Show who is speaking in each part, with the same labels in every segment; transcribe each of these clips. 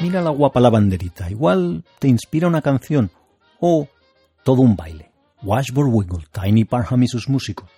Speaker 1: Mira la guapa lavanderita, igual te inspira una canción o todo un baile. Washburn Wiggle, Tiny Parham y sus músicos.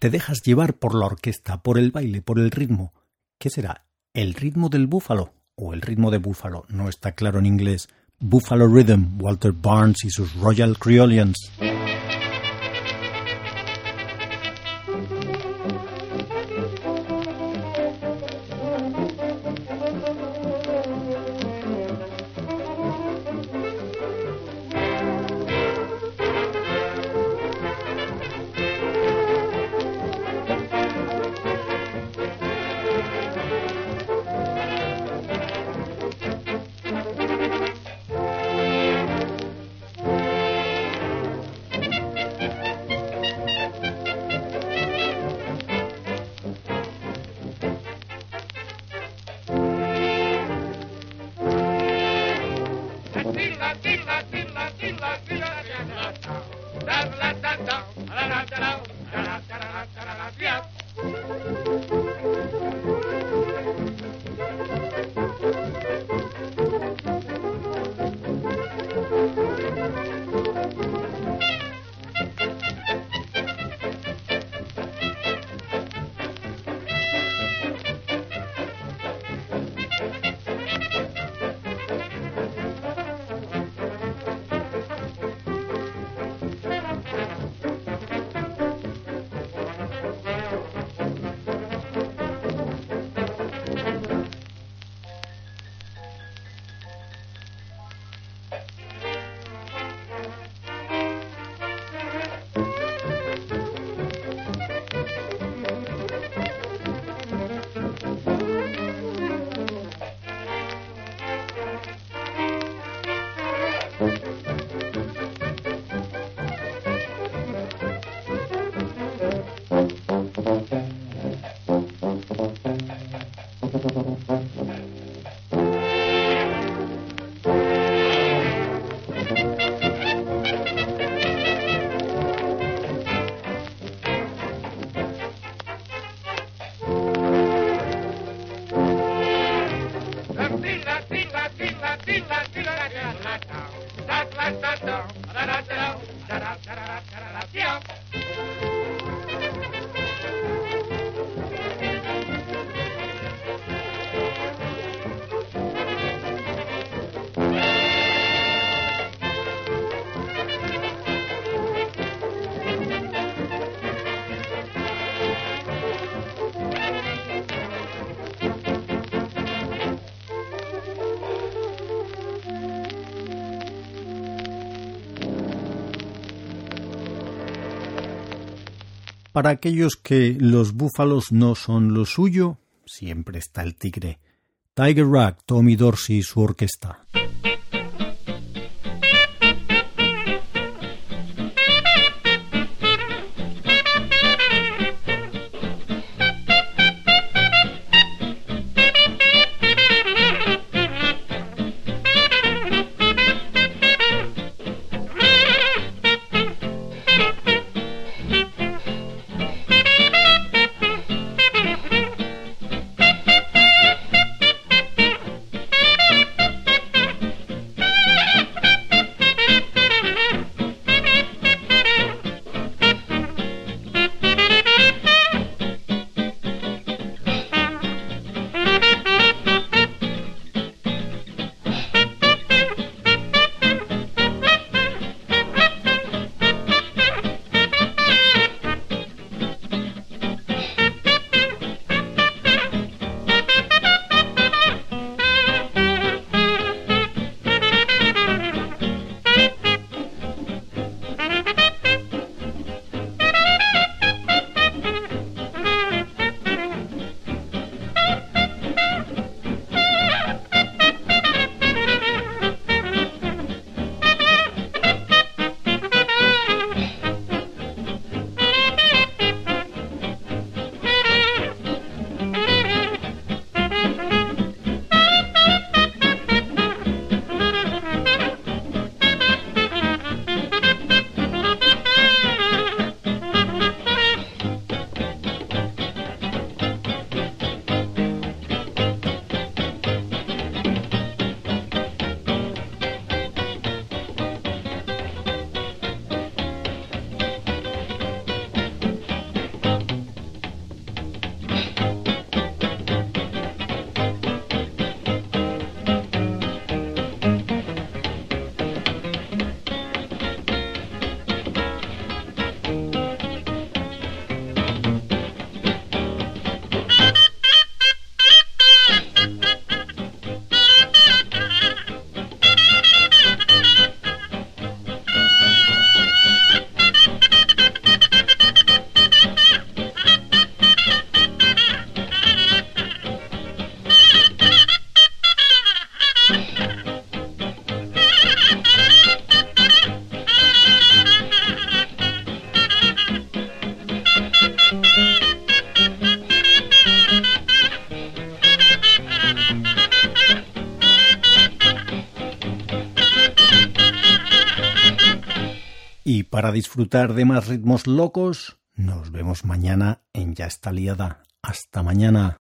Speaker 1: Te dejas llevar por la orquesta, por el baile, por el ritmo. ¿Qué será? ¿El ritmo del búfalo? ¿O el ritmo de búfalo? No está claro en inglés. Buffalo Rhythm, Walter Barnes y sus Royal Creolians. Shut up. Lila Para aquellos que los búfalos no son lo suyo, siempre está el tigre. Tiger Rag, Tommy Dorsey y su orquesta. Para disfrutar de más ritmos locos, nos vemos mañana en Ya está liada. Hasta mañana.